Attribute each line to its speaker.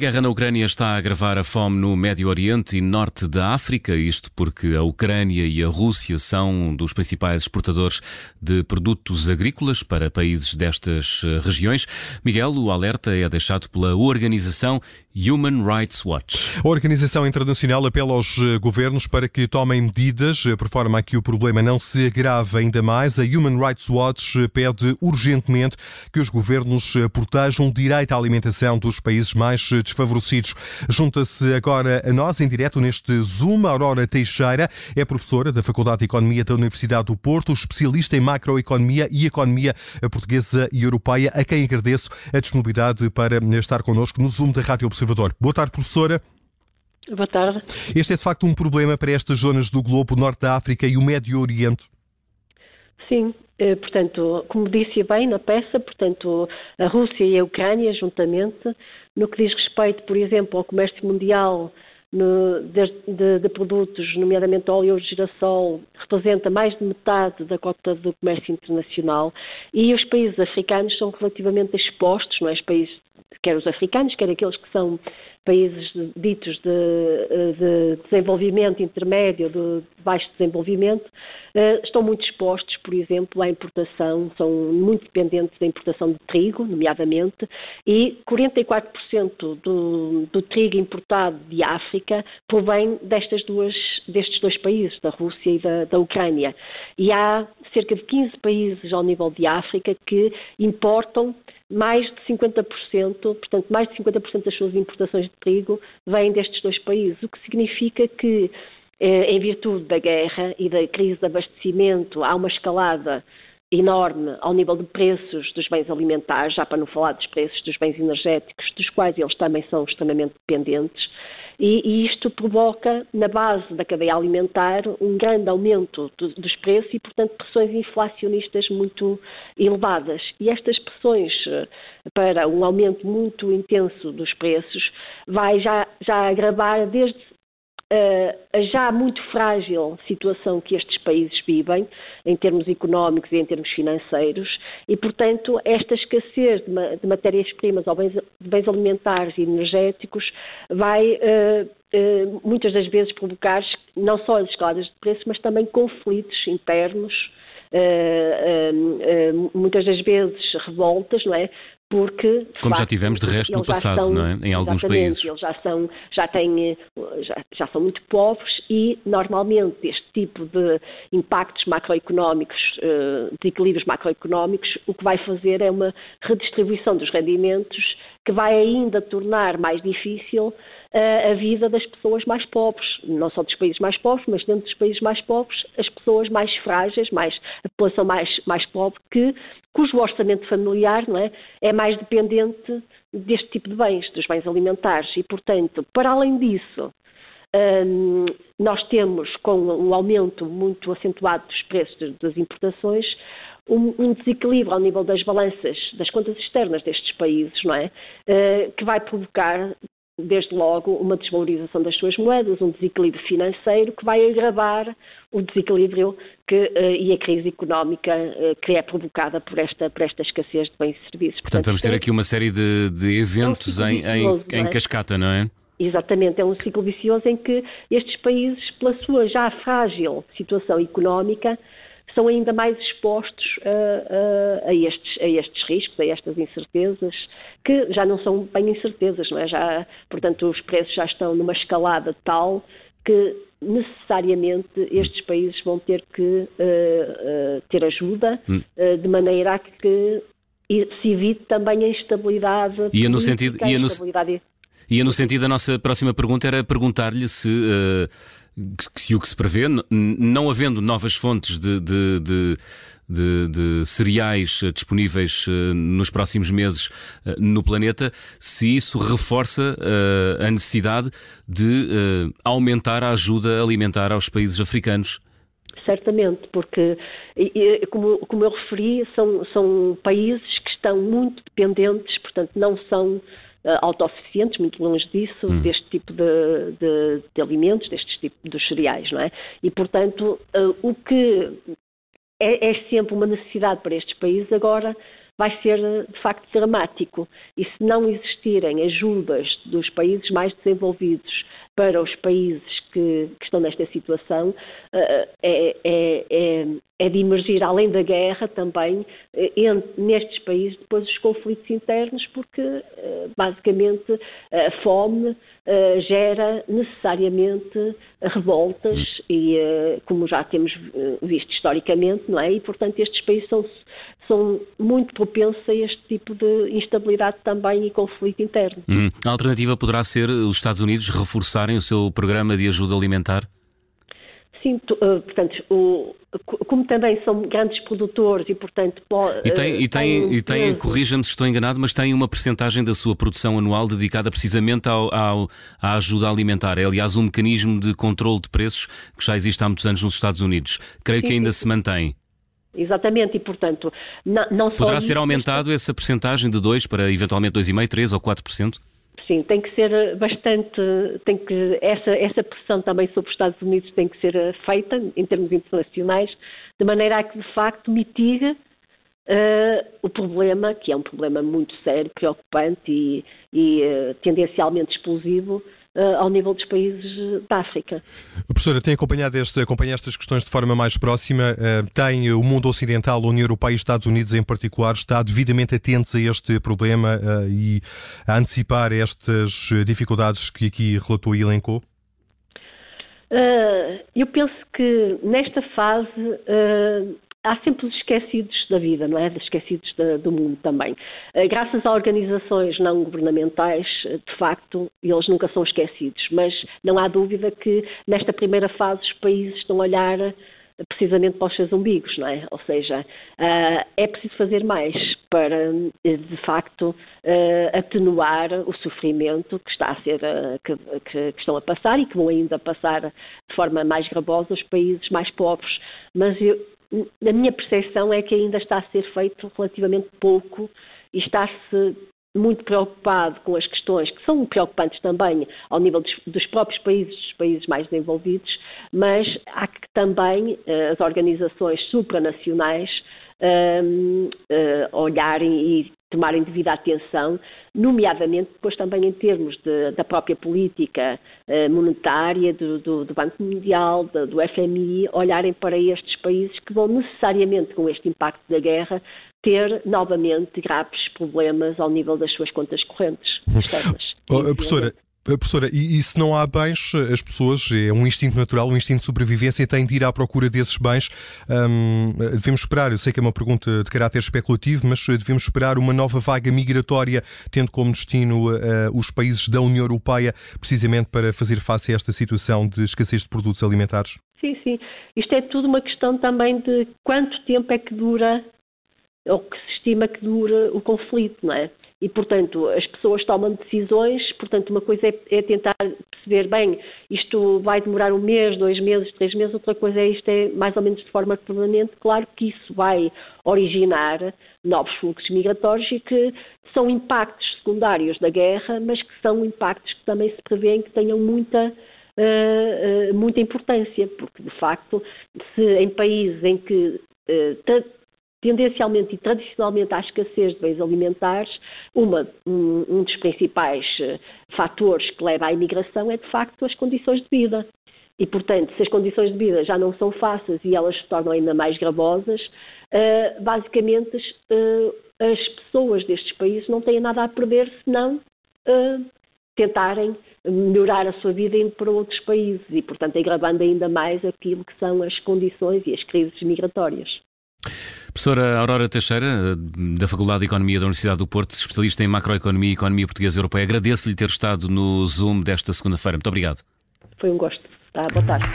Speaker 1: guerra na Ucrânia está a agravar a fome no Médio Oriente e Norte da África, isto porque a Ucrânia e a Rússia são dos principais exportadores de produtos agrícolas para países destas eh, regiões. Miguel, o alerta é deixado pela organização Human Rights Watch.
Speaker 2: A organização internacional apela aos eh, governos para que tomem medidas eh, por forma a que o problema não se agrave ainda mais. A Human Rights Watch pede urgentemente que os governos protejam o direito à alimentação dos países mais desfavorecidos. Junta-se agora a nós, em direto neste Zoom, Aurora Teixeira, é professora da Faculdade de Economia da Universidade do Porto, especialista em macroeconomia e economia portuguesa e europeia, a quem agradeço a disponibilidade para estar connosco no Zoom da Rádio Observador. Boa tarde, professora.
Speaker 3: Boa tarde.
Speaker 2: Este é de facto um problema para estas zonas do globo, Norte da África e o Médio Oriente?
Speaker 3: Sim, eh, portanto, como disse bem na peça, portanto, a Rússia e a Ucrânia, juntamente, no que diz respeito, por exemplo, ao comércio mundial no, de, de, de, produtos, nomeadamente óleo de girassol, representa mais de metade da cota do comércio internacional e os países africanos são relativamente expostos, não é? Os países, quer os africanos, quer aqueles que são países ditos de, de desenvolvimento intermédio, de baixo desenvolvimento, eh, estão muito expostos, por exemplo, à importação, são muito dependentes da importação de trigo, nomeadamente, e 44% do, do trigo importado de África provém destas duas, destes dois países, da Rússia e da, da Ucrânia. E há cerca de 15 países ao nível de África que importam mais de 50%, portanto, mais de 50% das suas importações de trigo vêm destes dois países, o que significa que, eh, em virtude da guerra e da crise de abastecimento, há uma escalada enorme ao nível de preços dos bens alimentares, já para não falar dos preços dos bens energéticos, dos quais eles também são extremamente dependentes. E, e isto provoca, na base da cadeia alimentar, um grande aumento do, dos preços e, portanto, pressões inflacionistas muito elevadas. E estas pressões eh, para um aumento muito intenso dos preços vai já, já agravar desde a já muito frágil situação que estes países vivem, em termos económicos e em termos financeiros, e, portanto, esta escassez de, matérias-primas ou bens, de bens alimentares e energéticos vai, uh, uh, muitas das vezes, provocar não só escaladas de preço, mas também conflitos internos. Uh, muitas das vezes revoltas, não é?
Speaker 1: Porque como facto, já tivemos de resto no passado,
Speaker 3: são,
Speaker 1: não é? Em alguns países.
Speaker 3: Eles já são, já têm, já, já, são muito pobres e normalmente este tipo de impactos macroeconómicos, uh, de equilíbrios macroeconómicos, o que vai fazer é uma redistribuição dos rendimentos que vai ainda tornar mais difícil a vida das pessoas mais pobres, não só dos países mais pobres, mas dentro dos países mais pobres, as pessoas mais frágeis, mais, a população mais, mais pobre, que, cujo orçamento familiar não é, é mais dependente deste tipo de bens, dos bens alimentares. E, portanto, para além disso, hum, nós temos, com um aumento muito acentuado dos preços das importações, um, um, desequilíbrio ao nível das balanças das contas externas destes países, não é? Uh, que vai provocar desde logo, uma desvalorização das suas moedas, um desequilíbrio financeiro que vai agravar o desequilíbrio que, uh, e a crise económica uh, que é provocada por esta, por esta escassez de bens e serviços.
Speaker 1: Portanto, Portanto vamos ter aqui uma série de, de eventos é um em, em, em é? cascata, não é?
Speaker 3: Exatamente, é um ciclo vicioso em que estes países, pela sua já frágil situação económica, são ainda mais expostos a, a, a, estes, a estes riscos, a estas incertezas, que já não são bem incertezas, não é? Já, portanto, os preços já estão numa escalada tal que necessariamente estes países vão ter que uh, uh, ter ajuda, uh, de maneira a que se evite também a instabilidade.
Speaker 1: Ia no sentido, ia no, instabilidade... ia no sentido da nossa próxima pergunta era perguntar-lhe se se o que se prevê, não havendo novas fontes de, de, de, de, de cereais eh, disponíveis eh, nos próximos meses eh, no planeta, se isso reforça a necessidade de aumentar a ajuda alimentar aos países africanos.
Speaker 3: Certamente, porque, como, como eu referi, são, são países que estão muito dependentes, portanto, não são autossuficientes, muito longe disso, hum. deste tipo de, de, de, alimentos, destes tipos de cereais, não é? E, portanto, uh, o que é, é, sempre uma necessidade para estes países agora vai ser de facto dramático. E se não existirem ajudas dos países mais desenvolvidos para os países que, que estão nesta situação, é, é, é, é, de emergir, além da guerra, também nestes países depois os conflitos internos, porque basicamente a fome gera necessariamente revoltas e, como já temos visto historicamente, não é? E, portanto, estes países são, são muito propensos a este tipo de instabilidade também e conflito interno.
Speaker 1: Hum. A alternativa poderá ser os Estados Unidos reforçarem o seu programa de ajuda alimentar?
Speaker 3: Sim, uh, portanto, o, como também são grandes produtores e, portanto.
Speaker 1: E tem, e tem, e tem corrija-me se estou enganado, mas tem uma percentagem da sua produção anual dedicada precisamente ao, ao, à ajuda alimentar. É, aliás, um mecanismo de controle de preços que já existe há muitos anos nos Estados Unidos. Creio sim, que ainda sim. se mantém.
Speaker 3: Exatamente, e portanto, não, não
Speaker 1: Poderá ser aumentado essa percentagem de 2 para eventualmente 2,5%, 3% ou 4%?
Speaker 3: Sim, tem que ser bastante, tem que, essa, essa pressão também sobre os Estados Unidos tem que ser feita em termos internacionais, de maneira a que de facto mitigue uh, o problema, que é um problema muito sério, preocupante e, e uh, tendencialmente explosivo, ao nível dos países da África.
Speaker 2: Professora, tem acompanhado este, acompanha estas questões de forma mais próxima. Uh, tem o mundo ocidental, a União Europeia e os Estados Unidos em particular, está devidamente atentos a este problema uh, e a antecipar estas dificuldades que aqui relatou e elencou?
Speaker 3: eu penso que nesta fase há sempre os esquecidos da vida, não é? Os esquecidos da, do mundo também. Eh, graças a organizações não governamentais, eh, de facto, eles nunca são esquecidos, mas não há dúvida que nesta primeira fase os países estão a olhar eh, precisamente para os seus umbigos, não é? Ou seja, é preciso fazer mais para, de facto, atenuar o sofrimento que está a ser, que, que, estão a passar e que vão ainda passar de forma mais gravosa os países mais pobres. Mas eu, a minha percepção é que ainda está a ser feito relativamente pouco e está-se muito preocupado com as questões que são preocupantes também ao nível dos, dos, próprios países, dos países mais desenvolvidos, mas há que também uh, as organizações supranacionais uh, uh, olharem e tomarem devida atenção, nomeadamente depois também em termos de, da própria política eh, monetária, do, do, do, Banco Mundial, do, do FMI, olharem para estes países que vão necessariamente, com este impacto da guerra, ter novamente graves problemas ao nível das suas contas correntes externas.
Speaker 2: Oh, professora, eh, professora, e, e, se não há bens, eh, as pessoas, é um instinto natural, um instinto de sobrevivência, têm de ir à procura desses bens. Um, devemos esperar, eu sei que é uma pergunta de caráter especulativo, mas devemos esperar uma nova vaga migratória, tendo como destino uh, os países da União Europeia, precisamente para fazer face a esta situação de escassez de produtos alimentares?
Speaker 3: Sim, sim. Isto é tudo uma questão também de quanto tempo é que dura, ou que se estima que dura o conflito, não é? E, portanto, as pessoas tomam decisões, portanto, uma coisa é, é, tentar perceber, bem, isto vai demorar um mês, dois meses, três meses, outra coisa é isto é mais ou menos de forma permanente, claro que isso vai originar novos fluxos migratórios e que são impactos secundários da guerra, mas que são impactos que também se prevêem que tenham muita Uh, uh, muita importância, porque de facto, se em países em que uh, tendencialmente e tradicionalmente à escassez de bens alimentares, uma, um, um dos principais eh, fatores que leva à imigração é, de facto, as condições de vida. E, portanto, se as condições de vida já não são fáceis e elas se tornam ainda mais gravosas, uh, basicamente uh, as pessoas destes países não têm nada a perder senão uh, tentarem melhorar a sua vida indo para outros países e, portanto, agravando ainda mais aquilo que são as condições e as crises migratórias.
Speaker 1: Professora Aurora Teixeira, da Faculdade de Economia da Universidade do Porto, especialista em macroeconomia e economia portuguesa e europeia, agradeço-lhe ter estado no Zoom desta segunda-feira. Muito obrigado.
Speaker 3: Foi um gosto. Tá, boa tarde.